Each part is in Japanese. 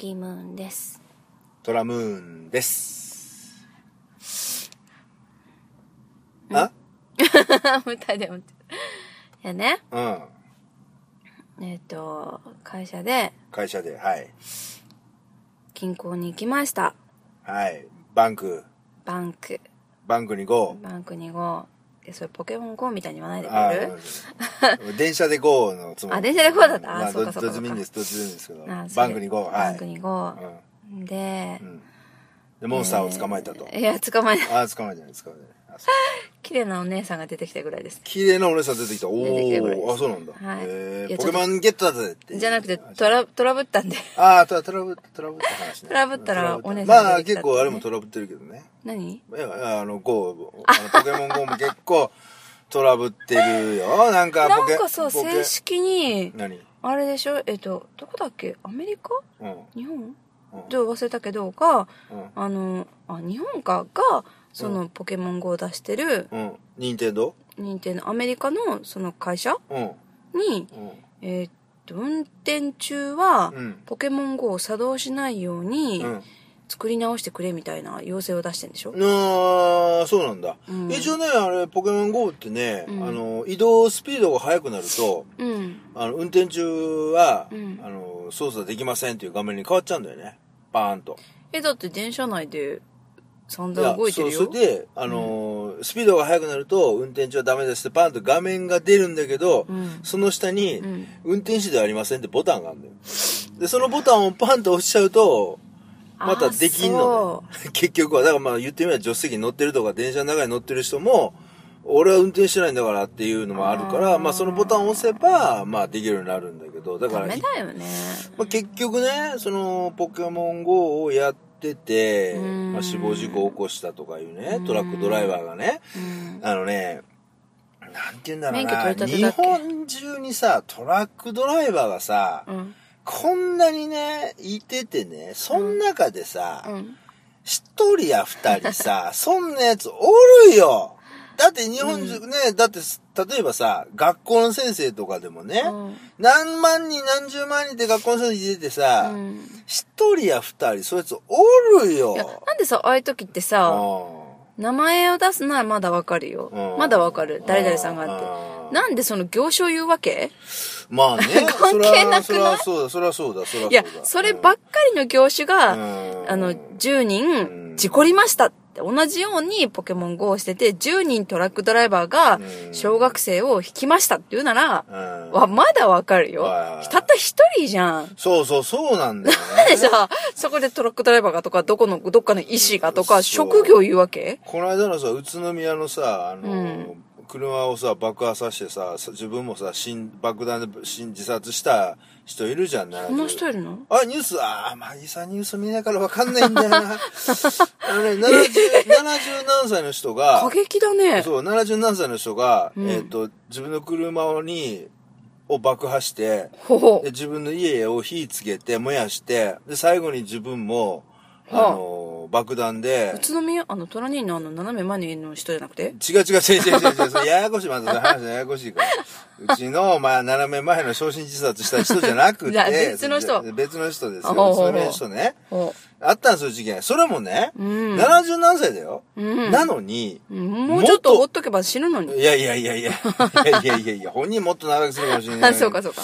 ギムーンです。トラムーンです。あ？歌でも。いやね、うん。えっ、と、会社で会社で、はい。銀行に行きました。はい。バンク、バンク。バンクに GO。バンクに GO。で、それポケモン GO みたいに言わないでくあれる？ー 電車で GO のつもり。あ電車で GO だった？まあ、そうかそうかどっちでもいいんです、どっちでもいいんですけど。バンクに GO。はい。バンクに GO。うんでう、ん。で、モンスターを捕まえたと。いや、捕まえない。ああ、捕まえてない、捕まえてないあ。そう綺麗なお姉さんが出てきたぐらいです。綺麗なお姉さん出てきた。お出てきたぐらいですお、あ、そうなんだ。はいへーポケモンゲットだぜって。じゃなくて、トラ、トラブったんで。ああ、トラトラブった、トラブった話ね。トラブったらお姉さんまあ、出てきたってね結構あれもトラブってるけどね。何？いや、あの、GO、あのポケモン GO も結構トラブってるよ。なんかポケ、なんかさ、ポケ正式に、何？あれでしょ？えっと、どこだっけ？アメリカ？うん。日本？うんちょっと忘れたけど、が、うん。あの、あ、日本か？が、そのポケモン GO を出してる、うん。任天堂認定のアメリカのその会社？うん。に、うん。えーっと、運転中はうん、ポケモン GO を作動しないようにうん。作り直してくれみたいな要請を出してんでしょ？ああ、そうなんだ。うん一応ね、あれ、ポケモン GO ってね、うんあの、移動スピードが速くなると、うん。あの、運転中は、うんあの、操作できませんっていう画面に変わっちゃうんだよね。バーンと。え、だって電車内で散々動いてるよ。そう、それで、あのースピードが速くなると、運転中はダメですって、バーンと画面が出るんだけど、うんその下に、うん運転手ではありませんってボタンがあるんだよ。で、そのボタンをパンと押しちゃうと、またできんのね。結局は、だからまあ言ってみれば助手席に乗ってるとか、電車の中に乗ってる人も、俺は運転してないんだからっていうのもあるから、まあそのボタンを押せば、まあできるようになるんだけど、だから、ダメだよね。まあ、結局ね、その、ポケモン GO をやってて、うんまあ、死亡事故を起こしたとかいうね、トラックドライバーがね、うん。あのね、なんて言うんだろうな、日本中にさ、トラックドライバーがさ、うん。こんなにね、いててね、そん中でさ、うん。一人や二人さ、そんなやつおるよだって日本中ね、だって、例えばさ、学校の先生とかでもね、うん何万人何十万人って学校の先生いててさ、うん一人や二人、そういつおるよ。なんでさ、ああいう時ってさ、う名前を出すならまだわかるようん。まだわかる。誰々さんがあって。うんなんでその業種を言うわけ？まあね。関係なくない？それはそうだ、それはそうだ、それはそうだ。いや、そればっかりの業種が、うんあの、10人事故りました同じようにポケモン GO をしてて、10人トラックドライバーがうん小学生を引きましたって言うなら、うんわ、まだわかるよはい。たった一人じゃん。そうそう、そうなんだよでね。さ、そこでトラックドライバーがとか、どこの、どっかの医師がとか、職業言うわけ？この間のさ、宇都宮のさ、あの、うん車をさ、爆破させてさ、自分もさ、死ん爆弾で死ん自殺した人いるじゃん、この人いるの？あ、ニュース、ああ、まあ、いさニュース見ないからわかんないんだよな。あのね、70、70何歳の人が過、激だね。そう、70何歳の人が、うんえっ、と、自分の車に、を爆破して、で、。自分の家を火つけて、燃やして、で、最後に自分も、あはあの、爆弾で宇、都宮、あの、トラニーのあの、斜め前の人じゃなくて？違う違う違う違う違う違う、それややこしい、まず話ややこしいから。うちの、まあ、斜め前の焼身自殺した人じゃなくじゃあて、別の人別の人ですよ。あほうほうほう別の人ね。ほあったんですよ、事件。それもね、うん70何歳だよ。うんなのに、う。もうちょっと放っとけば死ぬのに。いやいやいやいや、いやいやいやいや、本人もっと長くするかもしれない。あ、そうかそうか。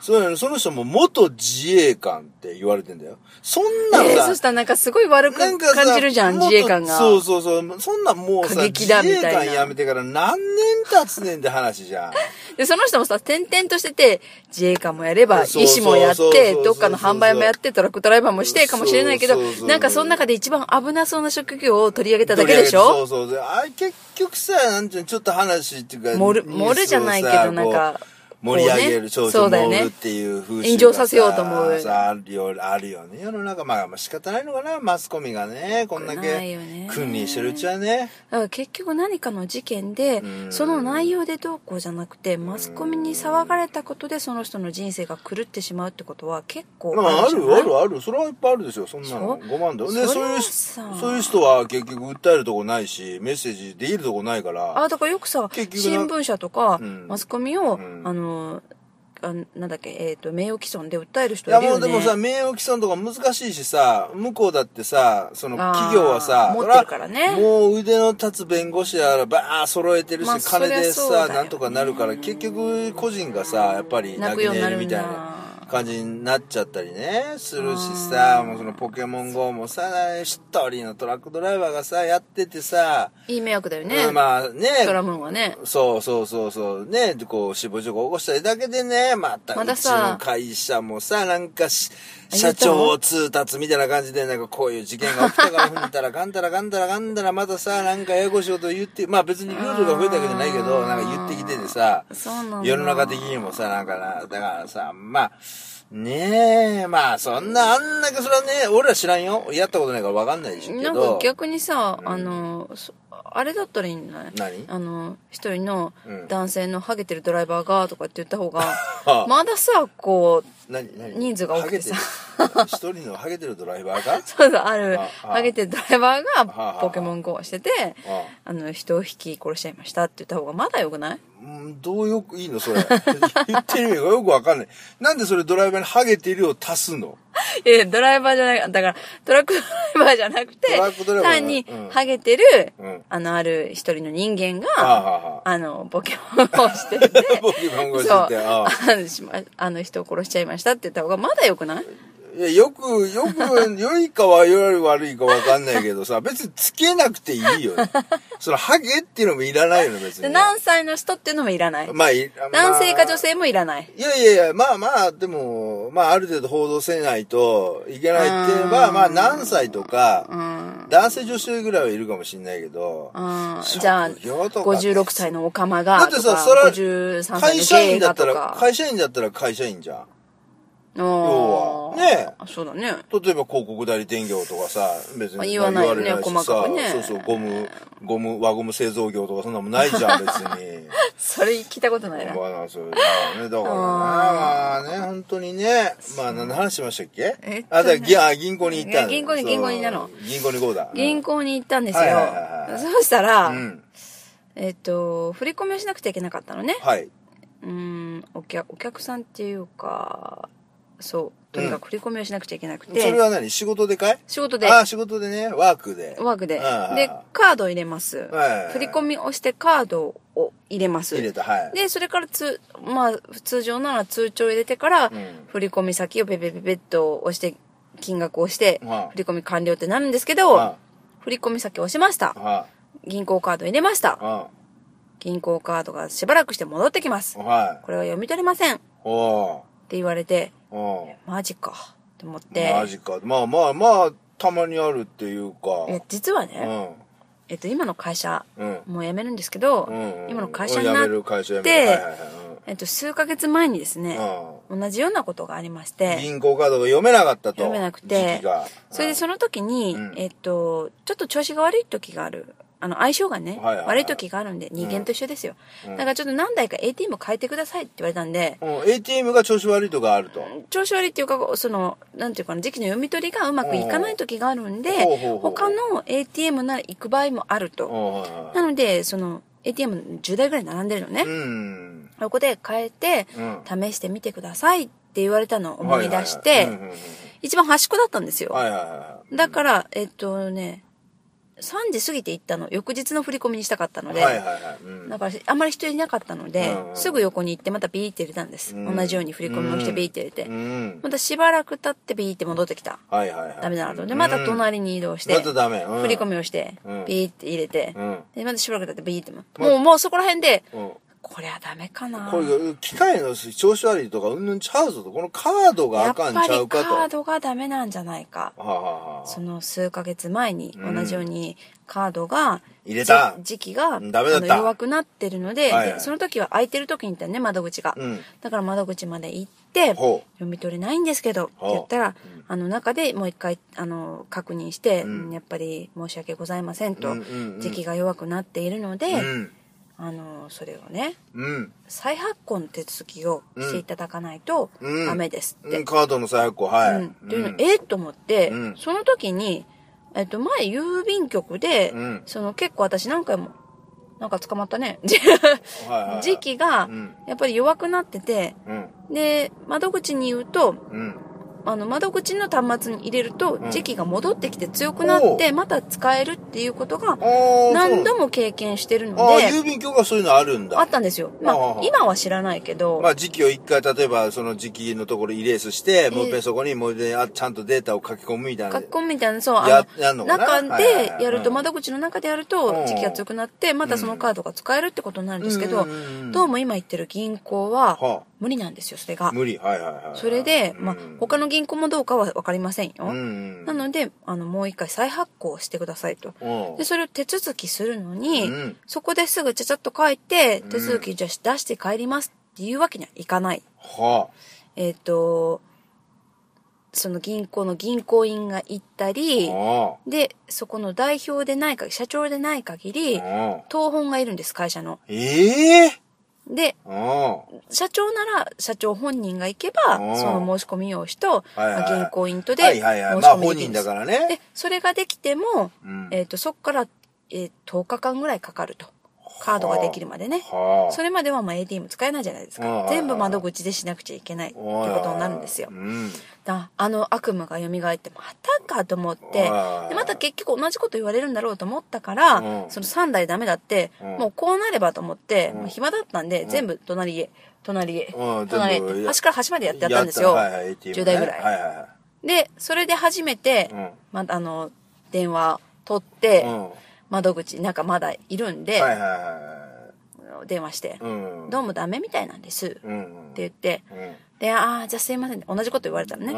そうなのその人も元自衛官って言われてんだよ。そんなのえー、さ、そしたらなんかすごい悪く感じるじゃん、自衛官が。そうそうそう。そんなんもうさ、過激だみたいな自衛官辞めてから何年経つねんって話じゃん。で、その人もさ、転々としてて、自衛官もやれば、そう医師もやって、そうそうそうそうどっかの販売もやって、トラックドライバーもしてかもしれないけどそうそうそ、うなんかその中で一番危なそうな職業を取り上げただけでしょ？そうそうであれ結局さ、なんていうの、ちょっと話っていうか、盛る、盛るじゃないけど、なんか、盛り上げる、そうそうるっ。ていう風習が炎上させようと思うさあるよ、あるよね。世の中、まあ、まあ仕方ないのかな、マスコミがね、こんだけ君臨してるうちはね。だから結局何かの事件でう、んその内容でどうこうじゃなくて、マスコミに騒がれたことでその人の人生が狂ってしまうってことは結構まあ、ある、じゃない？ある、ある。それはいっぱいあるでしょ、そんなの。そう？5万だよ。で、そういうそういう人は結局訴えるとこないし、メッセージできるとこないから。あ、だからよくさ、新聞社とか、うんマスコミを、うんあの、あなんだっけ、えっ、と、名誉毀損で訴える人いやいるよね。もうでもさ、名誉毀損とか難しいしさ、向こうだってさ、そのあー企業はさ、持ってるからねもう腕の立つ弁護士やらばー揃えてるし、まあ金でさ、ねなんとかなるから、結局個人がさ、やっぱり泣泣き寝入りみたいなだ。感じになっちゃったりね、するしさ、もうそのポケモン GO もさ、一人のトラックドライバーがさ、やっててさ、いい迷惑だよね。うんまあね、トラムーンはね。そうそうそうそう。ね、でこう、死亡事故起こしたりだけでね、また、まだうちさの会社もさ、なんかし、あ社長通達みたいな感じで、なんかこういう事件が起きたから、ふんたら、かんたら、かんたら、かんたら、またさ、なんかややこしいこと言って、まあ別にルールが増えたわけじゃないけど、なんか言ってきててさ。世の中的にもさ、なんかな、だからさ、まあ、ねえ、まあそんな、あんだけそれはね、俺ら知らんよ。やったことないからわかんないでしょうけなんど。か逆にさ、あの、そあれだったらいいんじゃない？何？あの、一人のうん。男性のハゲてるドライバーがとかって言った方が、はあ。まださ、こう、人数が多くてさ一人のハゲてるドライバーが？そうそう、ある、ああ。ハゲてるドライバーはあがポケモン GO をしてて、ああ。の、人を引き殺しちゃいましたって言った方がまだよくない？うんどうよくいいの？それ。言ってる意味がよくわかんない。なんでそれドライバーにハゲてるを足すの？いや、ドライバーじゃない、だから、トラックドライバーじゃなくて 単にうん、ハゲてる、うん。あの、ある一人の人間はあ、が、はあはあ、あの、ポケモンをしてて。ポケモン GO してそう、てあの人を殺しちゃいましたって言った方がまだよくない？いやよくよく 良いかはより悪いかわかんないけどさ別につけなくていいよねそのハゲっていうのもいらないよね別でにね、何歳の人っていうのもいらない。まあい男性か女ま性もいらない。あいやいやいや、まあまあ、でも、まあある程度報道せないといけないって言えば、うんまあ何歳とか、うん。男性女性ぐらいはいるかもしれないけど、じゃあ、業とか56歳のオカマがだってさそれは53歳会社員だったら。会社員だったら会社員じゃん。要要はねそうだね。例えば広告代理店業とかさ、別に言わないよね細かくねそうそう、ゴム、ゴム、輪ゴム製造業とかそんなもんないじゃん、別に。それ聞いたことないな。まあな、そういうのね。だからね、まあね、本当にね、まあ何の話しましたっけ？えあ、だ銀行に行った銀行に銀行にたの銀行に行こうだ。銀行に行ったんですよ。そうしたら、うん。えっと、振り込みをしなくちゃいけなかったのね。はい。うん、お客、お客さんっていうか、そう、とにかく振り込みをしなくちゃいけなくて、それは何？仕事でかい？仕事で、ああ、仕事でね、ワークで。ワークで。で、カードを入れます。はい。振り込みをしてカードを入れます。入れた、はい。で、それからつ、まあ、通常なら通帳を入れてから、ん。振り込み先をペペペペッと押して、金額を押して、はい。振り込み完了ってなるんですけど、は振り込み先を押しました。銀行カード入れました。銀行カードがしばらくして戻ってきます。い。。はい。これは読み取れません。ってお言われて、マジか。って思っーて。マジか。まあまあまあ、たまにあるっていうか。え実はうね、ん。えっと、今の会社、うん。もう辞めるんですけど、うんうん今の会社になって、えっと、数ヶ月前にですね、うん同じようなことがありましうんて、銀行カードが読めなかったと。読めなくてそれでその時に、うんえっと、ちょっと調子が悪い時がある。あの、相性がね、悪い時があるんで、人間と一緒ですよ。うんだからちょっと何台か ATM 変えてくださいって言われたんで、うん ATM が調子悪いとかあると。調子悪いっていうか、その、なんていうかな、時期の読み取りがうまくいかない時があるんで他の ATM なら行く場合もあると。なので、その、ATM10 台ぐらい並んでるのね。うん。そこで変えて、うん試してみてくださいって言われたのを思い出しはいて一番端っこだったんですよ。だから、えっとね、3時過ぎて行ったの。翌日の振り込みにしたかったので、はいはいはい。うんだからあんまり人いなかったので、うんすぐ横に行ってまたビーって入れたんです。うん同じように振り込みをしてビーって入れて。うん。またしばらく経ってビーって戻ってきた。はいはいはい。ダメだなと。で、また隣に移動して、またダメ。うん振り込みをしてうん、ビーって入れてう、ん。で、またしばらく経ってビーっても、う、もうそこら辺で、うん。こりゃダメかな。これ、機械の調子悪いとか、うんぬんちゃうぞと。このカードがやっあかぱりカんちゃうかと。ードがダメなんじゃないか。はあその数ヶ月前にうん同じようにカードが、入れた。じ時期がダメだった。の弱くなってるので,で、はいはい。その時は空いてる時に行ったね窓口が、うん。だから窓口まで行って読み取れないんですけどって言ったら、うん。あの中でもう一回あの確認して、うんうん。やっぱり申し訳ございませんと、うんうんうん。時期が弱くなっているので、うん。あのそれをねうん。再発行の手続きをしていただかないとうんダメですってうん、カードの再発行、はい。うん、っていうの、んえっと思って、うんその時に、えっと、前郵便局で、うんその結構私何回もなんか捕まったね。時期がう、ん。やっぱり弱くなってて、うん。で、窓口に言うと、うん。あの、窓口の端末に入れるとう、ん時期が戻ってきて強くなって、また使えるっていうことが、何度も。も経験してるのああ、で、郵便局はそういうのあるんだ。あったんですよ。まあ今は知らないけど、まあ時期を一回、例えばその時期のところイレースして、えもう一遍そこにもう一遍あちゃんとデータを書き込むみたいな。書き込みみたいな、そう、あやの、中でやると、うん窓口の中でやるうんと、時期が強くなって、またそのカードが使えるってことになるんですけどどうも今言ってる銀行は、は無理なんですよ、それあ、が。無理。はいはいはい。それで、まあうん、他の銀行もどうかはわかりませんよ。うん。なので、あの、もう一回再発行してくださいと。うんで、それを手続きするのに、うんそこですぐちゃちゃっと書いて、手続きじゃあ出して帰りますっていうわけにはいかない。はえっ、と、その銀行の銀行員が行ったあ。り、はで、そこの代表でない限り、社長でない限り当本がいるんです、会社の。ええで、あ社長なら社長本人が行けばう、んその申し込み用紙と、はいはいまあ銀行員とあ。で申しはいはいはい。まあ本人だからねで。、それができても、うんえっ、と、そこから、えー10日間ぐらいかかると。カードができるまでね。はあ。それまではまあ ATM 使えないじゃないですうんか。全部窓口でしなくちゃいけないっていうことになるんですよう。ん。だあの悪夢が蘇って、またかと思って、でまた結局同じこと言われるんだろうと思ったから、うんその3台ダメだって、うんもうこうなればと思って、うんもう暇だったんで、全部隣へ、隣へ、うん隣へ端から端までやってやったんですよ。はいはい、ATM ね10台ぐらいはいはいはで、それで初めて、うんまあの、電話取っい。て、うん。窓口、なんかまだいるんで、はいはいは電話してい。、うん。どうもダメみたいなんです。ってうん。言って、うん。で、ああ、じゃあすいません。同じこと言われたのね。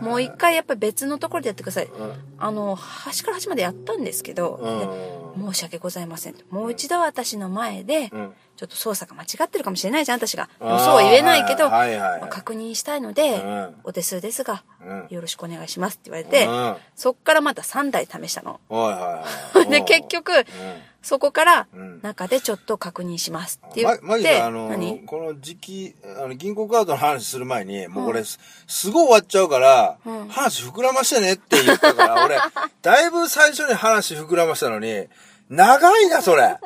もう一回やっぱり別のところでやってください。うん。あの、端から端までやったんですけど、申し訳ございませんと。もう一度私の前で、うん。ちょっと操作が間違ってるかもしれないじゃん、私が。でもそうは言えないけど、確認したいので、うん。お手数ですが、うん。よろしくお願いしますって言われて、うん。そっからまた3台試したの。で、結局、うん。そこからうん。中でちょっと確認しますって言ま、って、マギさん、あの何、この時期、あの、銀行カードの話する前に、もうこれ、すすごい終わっちゃうから、うん話膨らましてねって言ったから、俺、だいぶ最初に話膨らましたのに、長いな、それ。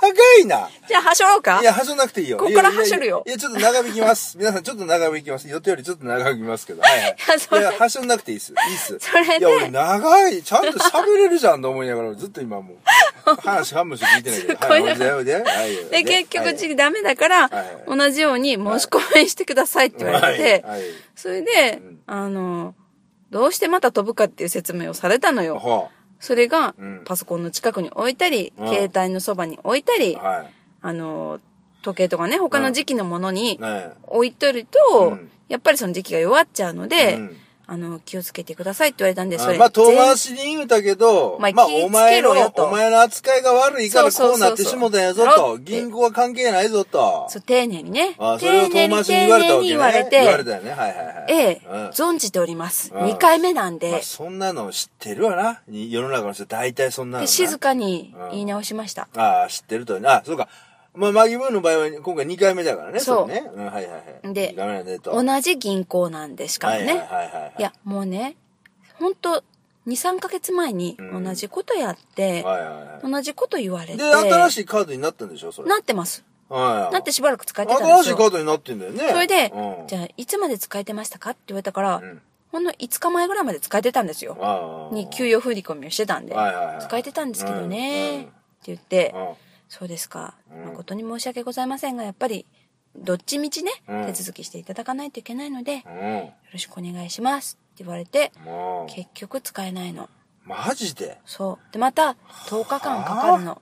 長いな。じゃあ、はしょろうか？いや、はしょなくていいよ。こっからいやいやはしょるよいや、ちょっと長引きます。皆さん、ちょっと長引きます。予定よりちょっと長引きますけど。はいはい。やそれいや、はしょなくていいっす。いいっす。それで？いや、俺、長い。ちゃんと喋れるじゃんと思いながら、ずっと今もう、話半分しか聞いてないけど。はい、おいで、おいで。はい。で、結局、はい次ダメだから、はい同じように申し込みしてくださいって言われて、はい。はいそれで、んあの、どうしてまた飛ぶかっていう説明をされたのよ。はそれが、うん。パソコンの近くに置いたり、うん。携帯のそばに置いたり、あ。はい。あの、時計とかね、他の時期のものにね。置いとると、うん。やっぱりその時期が弱っちゃうので、うんあの、気をつけてくださいって言われたんで、それ。あまあ、遠全回しに言うたけど、まあまあ、お前の、お前の扱いが悪いからこうなってしもたんやぞと。銀行は関係ないぞと。そう、丁寧にね。あそれを丁寧に遠回しに言われたわけね。丁寧に言われて、言われたよね。はいはいはい。ええ、うん存じております。うん2回目なんで、まあ、そんなの知ってるわな。に世の中の人大体そんなの静かに言い直しました。ああ、知ってると。あ、そうか。まあ、マギブーの場合は今回2回目だからね。そうれね。うん、はいはいはい。でダメだと。同じ銀行なんで、しかもね。はいはいはいはい。いや、もうね、ほんと、2、3ヶ月前にうん同じことやって、はいはいは同じこと言われい。て、で、新しいカードになったんでしょそれ。なってます。はいはい。なってしばらく使えてたんで新しすよ。いカードになってんだよね。それで、うん、じゃあ、いつまで使えてましたかって言われたから、うんほんの5日前ぐらいまで使えてたんですよ。に給与振り込みをしてたんで、はいはいはい使えてたんですけどね、うんうんって言って、うんそうですか、うん。誠に申し訳ございませんが、やっぱり、どっちみちね、うん。手続きしていただかないといけないので、ようん。ろしくお願いします。って言われて、結局使えないの。マジで？そう。で、また、10日間かかるの。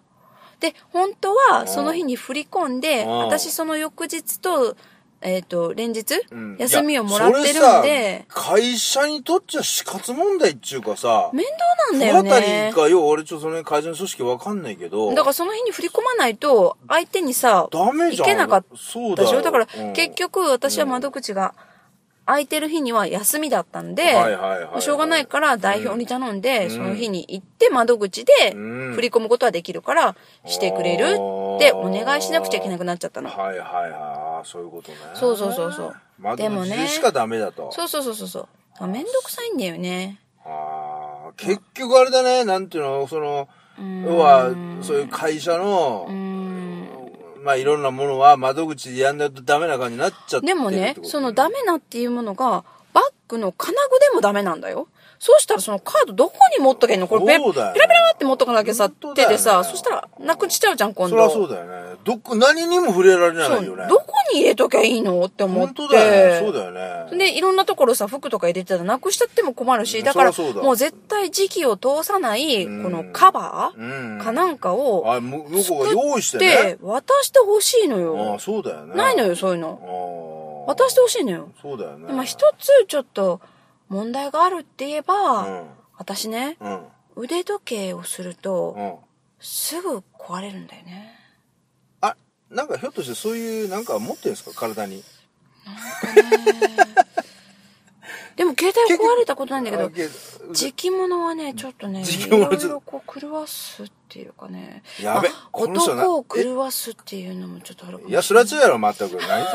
で、本当は、その日に振り込んで、うん。私その翌日と、えっ、と、連日、うん休みをもらってるんで、会社にとっちゃ死活問題っちゅうかさ、面倒なんだよ不当たねり。かよ、俺ちょっとその会社の組織わかんないけど。だからその日に振り込まないと、相手にさ、ダメじゃん。いけなかっそうだよ。たでしょ？だから、うん結局私は窓口が空いてる日には休みだったんで、はいはいしょうがないから代表に頼んで、うんその日に行って窓口でうん振り込むことはできるから、してくれるってお願いしなくちゃいけなくなっちゃったの。はいはいはい。そういうことね。そうそうそうそう窓でもね口しかダメだと。そうそうそうそうそう。あめんどくさいんだよね。あー結局あれだね、なんていうの、その、要は、そういう会社のう、ん。まあいろんなものは窓口でやんないとダメな感じになっちゃってるでもねってこ、とそのダメなっていうものが、バッグの金具でもダメなんだよ。そうしたらそのカードどこに持っとけんの？これペペラペラって持っとかなきゃさ、手でさ、そしたらなくしちゃうじゃん、今度。そりゃそうだよね。どこ、何にも触れられないよね。どこに入れときゃいいのって思って。本当だよね。そうだよね。で、いろんなところさ、服とか入れてたらなくしちゃっても困るし、うんだから、もう絶対時期を通さない、こうんのカバうーん。かなんかを、あ、向こうが用意してでね。、渡してほしいのあよあ、。そうだよね。ないのよ、そういうの。渡してほしいのよ。そうだよね。でまあ一つちょっと問題があるって言えば、うん。私ね、うん。腕時計をすると、うん。すぐ壊れるんだよね。あ、なんかひょっとしてそういう、なんか持ってるんですか？体に。でも携帯は壊れたことないんだけど、あ期物はね、ちょっとね、時いろいろこう狂わすっていうかね。やべまあこの人な男を狂わすっていうのもちょっとあるかもしれない。いや、それは違うやろ、全く。何